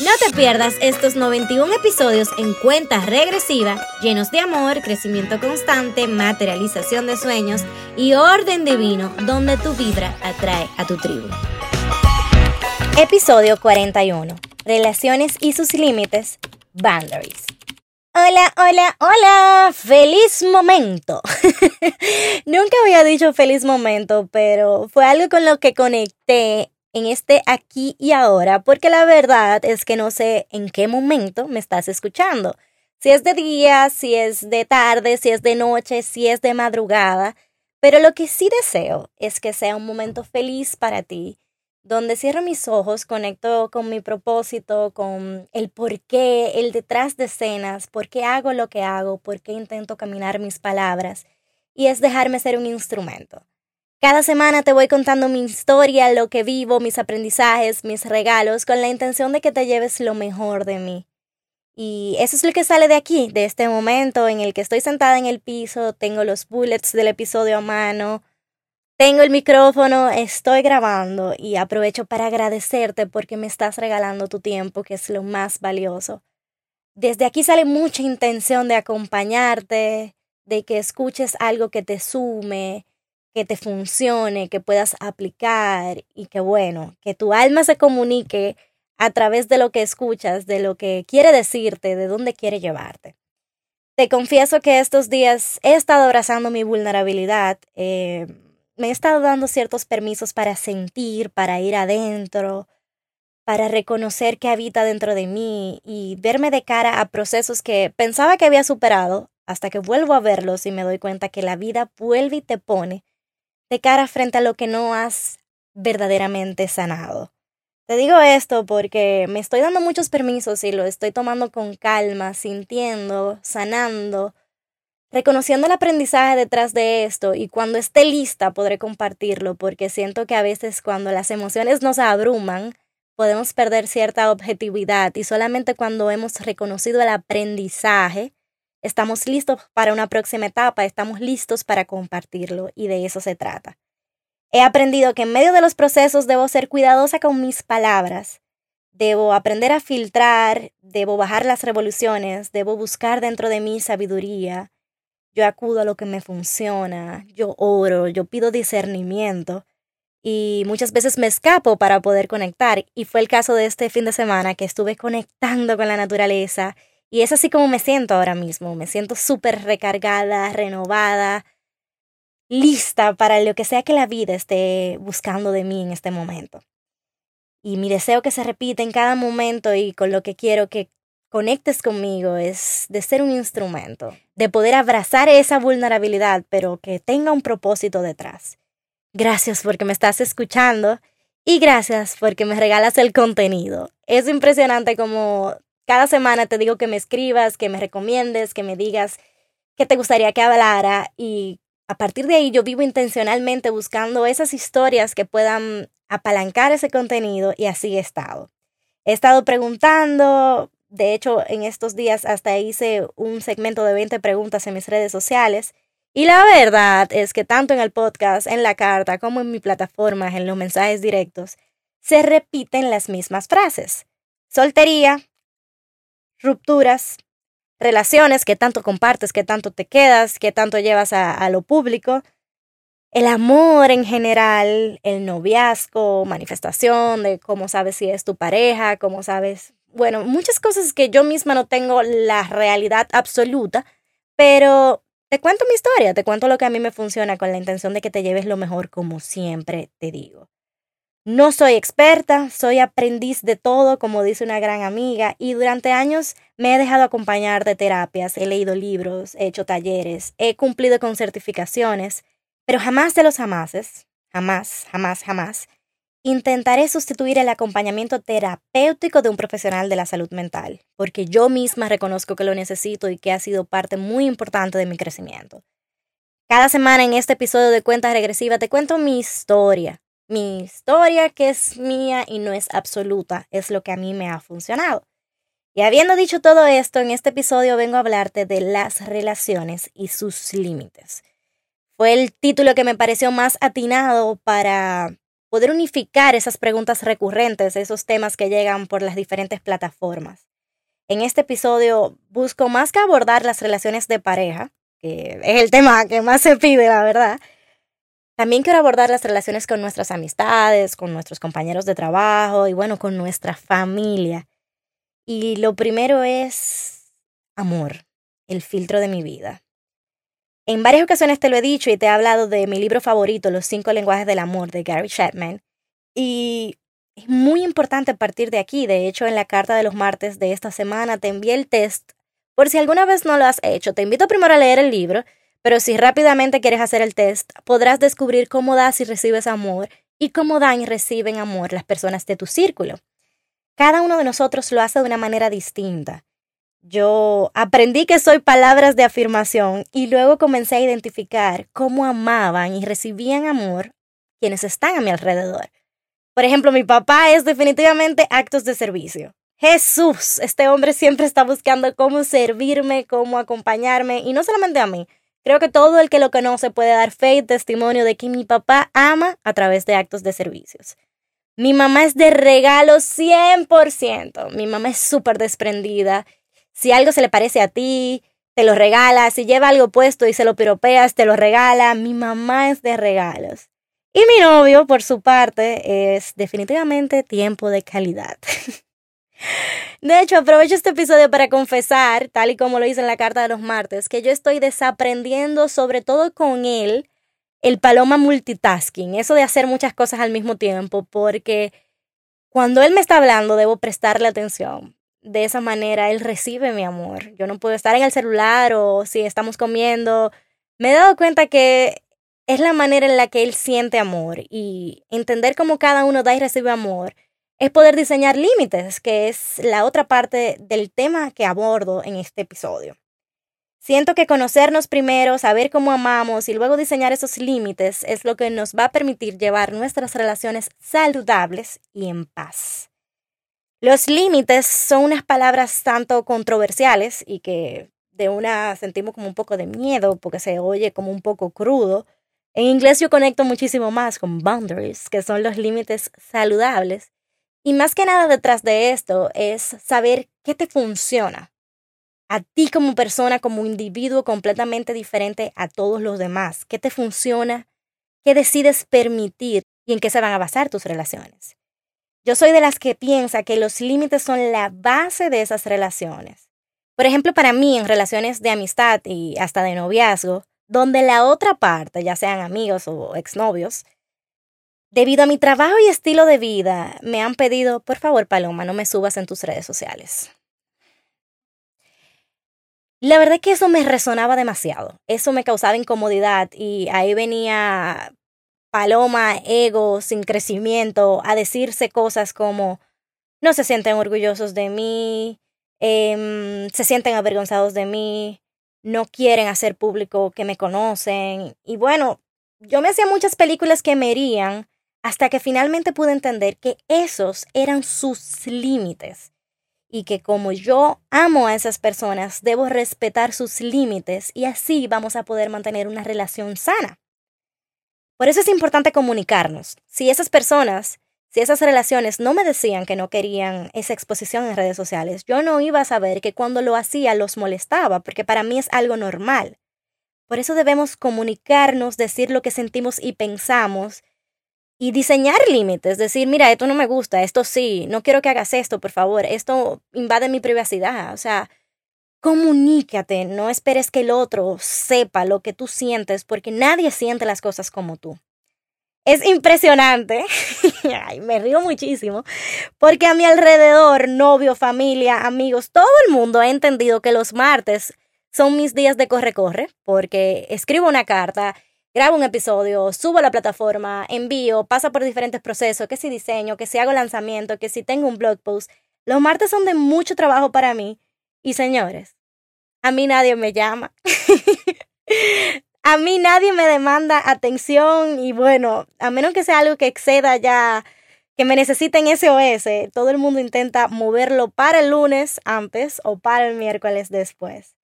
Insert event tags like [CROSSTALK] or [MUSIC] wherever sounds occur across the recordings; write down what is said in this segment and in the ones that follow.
No te pierdas estos 91 episodios en cuenta regresiva, llenos de amor, crecimiento constante, materialización de sueños y orden divino, donde tu vibra atrae a tu tribu. Episodio 41. Relaciones y sus límites. Boundaries. Hola, hola, hola. Feliz momento. [LAUGHS] Nunca había dicho feliz momento, pero fue algo con lo que conecté en este aquí y ahora, porque la verdad es que no sé en qué momento me estás escuchando. Si es de día, si es de tarde, si es de noche, si es de madrugada. Pero lo que sí deseo es que sea un momento feliz para ti, donde cierro mis ojos, conecto con mi propósito, con el por qué, el detrás de escenas, por qué hago lo que hago, por qué intento caminar mis palabras, y es dejarme ser un instrumento. Cada semana te voy contando mi historia, lo que vivo, mis aprendizajes, mis regalos, con la intención de que te lleves lo mejor de mí. Y eso es lo que sale de aquí, de este momento en el que estoy sentada en el piso, tengo los bullets del episodio a mano, tengo el micrófono, estoy grabando y aprovecho para agradecerte porque me estás regalando tu tiempo, que es lo más valioso. Desde aquí sale mucha intención de acompañarte, de que escuches algo que te sume, que te funcione, que puedas aplicar y que bueno, que tu alma se comunique a través de lo que escuchas, de lo que quiere decirte, de dónde quiere llevarte. Te confieso que estos días he estado abrazando mi vulnerabilidad, eh, me he estado dando ciertos permisos para sentir, para ir adentro, para reconocer que habita dentro de mí y verme de cara a procesos que pensaba que había superado hasta que vuelvo a verlos y me doy cuenta que la vida vuelve y te pone de cara frente a lo que no has verdaderamente sanado. Te digo esto porque me estoy dando muchos permisos y lo estoy tomando con calma, sintiendo, sanando, reconociendo el aprendizaje detrás de esto y cuando esté lista podré compartirlo porque siento que a veces cuando las emociones nos abruman podemos perder cierta objetividad y solamente cuando hemos reconocido el aprendizaje Estamos listos para una próxima etapa, estamos listos para compartirlo y de eso se trata. He aprendido que en medio de los procesos debo ser cuidadosa con mis palabras, debo aprender a filtrar, debo bajar las revoluciones, debo buscar dentro de mí sabiduría. Yo acudo a lo que me funciona, yo oro, yo pido discernimiento y muchas veces me escapo para poder conectar y fue el caso de este fin de semana que estuve conectando con la naturaleza y es así como me siento ahora mismo. Me siento súper recargada, renovada, lista para lo que sea que la vida esté buscando de mí en este momento. Y mi deseo que se repite en cada momento y con lo que quiero que conectes conmigo es de ser un instrumento, de poder abrazar esa vulnerabilidad, pero que tenga un propósito detrás. Gracias porque me estás escuchando y gracias porque me regalas el contenido. Es impresionante como cada semana te digo que me escribas, que me recomiendes, que me digas qué te gustaría que hablara y a partir de ahí yo vivo intencionalmente buscando esas historias que puedan apalancar ese contenido y así he estado. He estado preguntando, de hecho en estos días hasta hice un segmento de 20 preguntas en mis redes sociales y la verdad es que tanto en el podcast, en la carta, como en mi plataforma, en los mensajes directos, se repiten las mismas frases. Soltería, rupturas, relaciones que tanto compartes, que tanto te quedas, que tanto llevas a, lo público, el amor en general, el noviazgo, manifestación de cómo sabes si es tu pareja, cómo sabes, bueno, muchas cosas que yo misma no tengo la realidad absoluta, pero te cuento mi historia, te cuento lo que a mí me funciona con la intención de que te lleves lo mejor como siempre te digo. No soy experta, soy aprendiz de todo, como dice una gran amiga, y durante años me he dejado acompañar de terapias, he leído libros, he hecho talleres, he cumplido con certificaciones, pero jamás de los jamases, jamás, jamás, jamás, intentaré sustituir el acompañamiento terapéutico de un profesional de la salud mental, porque yo misma reconozco que lo necesito y que ha sido parte muy importante de mi crecimiento. Cada semana en este episodio de Cuentas Regresivas te cuento mi historia. Mi historia que es mía y no es absoluta, es lo que a mí me ha funcionado. Y habiendo dicho todo esto, en este episodio vengo a hablarte de las relaciones y sus límites. Fue el título que me pareció más atinado para poder unificar esas preguntas recurrentes, esos temas que llegan por las diferentes plataformas. En este episodio busco más que abordar las relaciones de pareja, que es el tema que más se pide, la verdad. También quiero abordar las relaciones con nuestras amistades, con nuestros compañeros de trabajo y bueno, con nuestra familia. Y lo primero es amor, el filtro de mi vida. En varias ocasiones te lo he dicho y te he hablado de mi libro favorito, Los cinco lenguajes del amor, de Gary Chapman. Y es muy importante partir de aquí. De hecho, en la carta de los martes de esta semana te envié el test por si alguna vez no lo has hecho, te invito primero a leer el libro, pero si rápidamente quieres hacer el test, podrás descubrir cómo das y recibes amor y cómo dan y reciben amor las personas de tu círculo. Cada uno de nosotros lo hace de una manera distinta. Yo aprendí que soy palabras de afirmación y luego comencé a identificar cómo amaban y recibían amor quienes están a mi alrededor. Por ejemplo, mi papá es definitivamente actos de servicio. Jesús, este hombre siempre está buscando cómo servirme, cómo acompañarme, y no solamente a mí. Creo que todo el que lo conoce puede dar fe y testimonio de que mi papá ama a través de actos de servicios. Mi mamá es de regalo 100%. Mi mamá es súper desprendida. Si algo se le parece a ti, te lo regala. Si lleva algo puesto y se lo piropeas, te lo regala. Mi mamá es de regalos. Y mi novio, por su parte, es definitivamente tiempo de calidad. [LAUGHS] De hecho, aprovecho este episodio para confesar, tal y como lo hice en la carta de los martes, que yo estoy desaprendiendo, sobre todo con él, el paloma multitasking, eso de hacer muchas cosas al mismo tiempo, porque cuando él me está hablando debo prestarle atención. De esa manera él recibe mi amor. Yo no puedo estar en el celular o si estamos comiendo. Me he dado cuenta que es la manera en la que él siente amor y entender cómo cada uno da y recibe amor es poder diseñar límites, que es la otra parte del tema que abordo en este episodio. Siento que conocernos primero, saber cómo amamos y luego diseñar esos límites es lo que nos va a permitir llevar nuestras relaciones saludables y en paz. Los límites son unas palabras tanto controversiales y que de una sentimos como un poco de miedo porque se oye como un poco crudo. En inglés yo conecto muchísimo más con boundaries, que son los límites saludables y más que nada detrás de esto es saber qué te funciona. A ti como persona, como individuo completamente diferente a todos los demás. ¿Qué te funciona? ¿Qué decides permitir? ¿Y en qué se van a basar tus relaciones? Yo soy de las que piensa que los límites son la base de esas relaciones. Por ejemplo, para mí en relaciones de amistad y hasta de noviazgo, donde la otra parte, ya sean amigos o exnovios, Debido a mi trabajo y estilo de vida, me han pedido, por favor, Paloma, no me subas en tus redes sociales. La verdad es que eso me resonaba demasiado. Eso me causaba incomodidad y ahí venía Paloma, ego, sin crecimiento, a decirse cosas como no se sienten orgullosos de mí, em, se sienten avergonzados de mí, no quieren hacer público que me conocen. Y bueno, yo me hacía muchas películas que me herían hasta que finalmente pude entender que esos eran sus límites y que como yo amo a esas personas, debo respetar sus límites y así vamos a poder mantener una relación sana. Por eso es importante comunicarnos. Si esas personas, si esas relaciones no me decían que no querían esa exposición en redes sociales, yo no iba a saber que cuando lo hacía los molestaba, porque para mí es algo normal. Por eso debemos comunicarnos, decir lo que sentimos y pensamos, y diseñar límites, decir, mira, esto no me gusta, esto sí, no quiero que hagas esto, por favor, esto invade mi privacidad, o sea, comunícate, no esperes que el otro sepa lo que tú sientes, porque nadie siente las cosas como tú. Es impresionante, [LAUGHS] Ay, me río muchísimo, porque a mi alrededor, novio, familia, amigos, todo el mundo ha entendido que los martes son mis días de corre-corre, porque escribo una carta, grabo un episodio, subo a la plataforma, envío, pasa por diferentes procesos, que si diseño, que si hago lanzamiento, que si tengo un blog post. Los martes son de mucho trabajo para mí. Y señores, a mí nadie me llama. [LAUGHS] A mí nadie me demanda atención y bueno, a menos que sea algo que exceda ya, que me necesiten SOS, todo el mundo intenta moverlo para el lunes antes o para el miércoles después.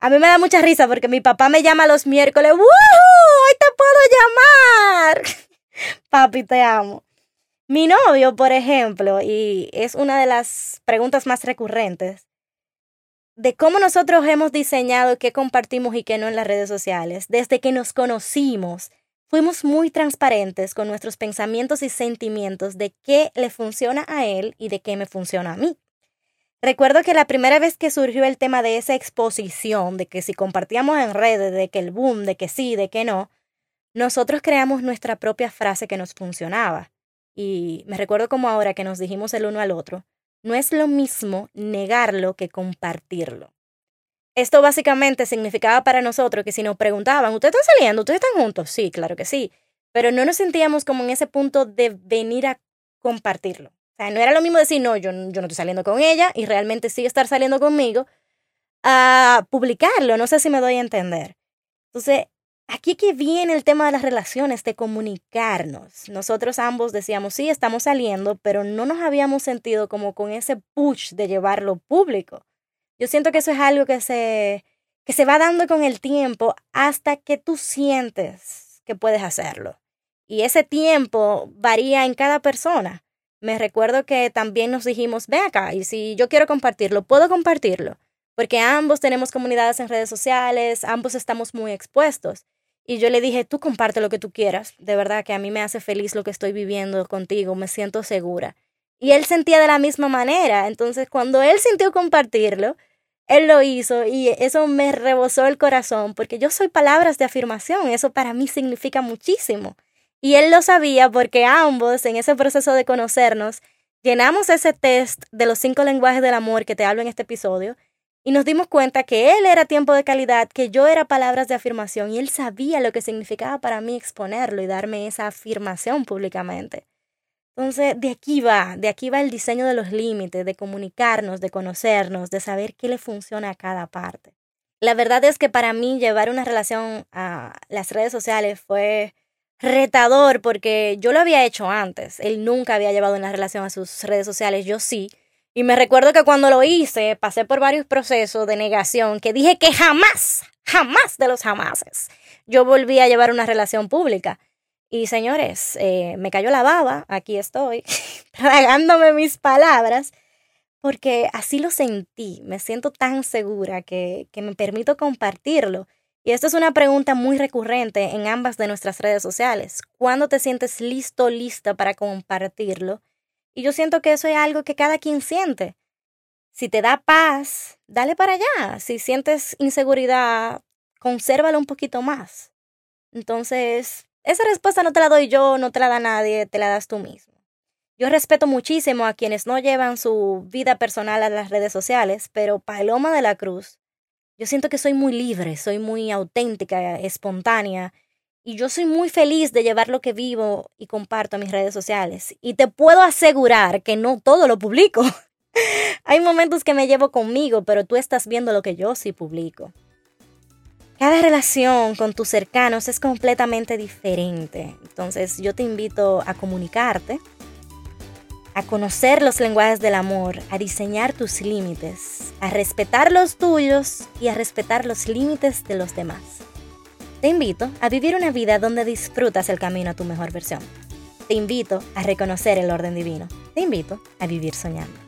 A mí me da mucha risa porque mi papá me llama los miércoles, ¡Woo! Puedo llamar. [LAUGHS] Papi, te amo. Mi novio, por ejemplo, y es una de las preguntas más recurrentes, de cómo nosotros hemos diseñado qué compartimos y qué no en las redes sociales. Desde que nos conocimos, fuimos muy transparentes con nuestros pensamientos y sentimientos de qué le funciona a él y de qué me funciona a mí. Recuerdo que la primera vez que surgió el tema de esa exposición, de que si compartíamos en redes, de que el boom, de que sí, de que no, nosotros creamos nuestra propia frase que nos funcionaba. Y me recuerdo como ahora que nos dijimos el uno al otro, no es lo mismo negarlo que compartirlo. Esto básicamente significaba para nosotros que si nos preguntaban, ¿ustedes están saliendo? ¿Ustedes están juntos? Sí, claro que sí. Pero no nos sentíamos como en ese punto de venir a compartirlo. O sea, no era lo mismo decir, no, yo, yo no estoy saliendo con ella y realmente sí estar saliendo conmigo, a publicarlo. No sé si me doy a entender. Entonces, Aquí que viene el tema de las relaciones, de comunicarnos. Nosotros ambos decíamos, sí, estamos saliendo, pero no nos habíamos sentido como con ese push de llevarlo público. Yo siento que eso es algo que se, que se va dando con el tiempo hasta que tú sientes que puedes hacerlo. Y ese tiempo varía en cada persona. Me recuerdo que también nos dijimos, ve acá, y si yo quiero compartirlo, puedo compartirlo, porque ambos tenemos comunidades en redes sociales, ambos estamos muy expuestos. Y yo le dije, tú comparte lo que tú quieras. De verdad que a mí me hace feliz lo que estoy viviendo contigo, me siento segura. Y él sentía de la misma manera. Entonces, cuando él sintió compartirlo, él lo hizo y eso me rebosó el corazón porque yo soy palabras de afirmación. Eso para mí significa muchísimo. Y él lo sabía porque ambos, en ese proceso de conocernos, llenamos ese test de los cinco lenguajes del amor que te hablo en este episodio y nos dimos cuenta que él era tiempo de calidad, que yo era palabras de afirmación y él sabía lo que significaba para mí exponerlo y darme esa afirmación públicamente. Entonces, de aquí va, de aquí va el diseño de los límites, de comunicarnos, de conocernos, de saber qué le funciona a cada parte. La verdad es que para mí llevar una relación a las redes sociales fue retador porque yo lo había hecho antes. Él nunca había llevado una relación a sus redes sociales, yo sí. Y me recuerdo que cuando lo hice, pasé por varios procesos de negación que dije que jamás, jamás de los jamases, yo volví a llevar una relación pública. Y señores, eh, me cayó la baba, aquí estoy, [LAUGHS] tragándome mis palabras, porque así lo sentí, me siento tan segura que, que me permito compartirlo. Y esto es una pregunta muy recurrente en ambas de nuestras redes sociales. ¿Cuándo te sientes listo, lista para compartirlo? Y yo siento que eso es algo que cada quien siente. Si te da paz, dale para allá. Si sientes inseguridad, consérvalo un poquito más. Entonces, esa respuesta no te la doy yo, no te la da nadie, te la das tú mismo. Yo respeto muchísimo a quienes no llevan su vida personal a las redes sociales, pero Paloma de la Cruz, yo siento que soy muy libre, soy muy auténtica, espontánea y yo soy muy feliz de llevar lo que vivo y comparto a mis redes sociales. Y te puedo asegurar que no todo lo publico. [LAUGHS] Hay momentos que me llevo conmigo, pero tú estás viendo lo que yo sí publico. Cada relación con tus cercanos es completamente diferente. Entonces yo te invito a comunicarte, a conocer los lenguajes del amor, a diseñar tus límites, a respetar los tuyos y a respetar los límites de los demás. Te invito a vivir una vida donde disfrutas el camino a tu mejor versión. Te invito a reconocer el orden divino. Te invito a vivir soñando.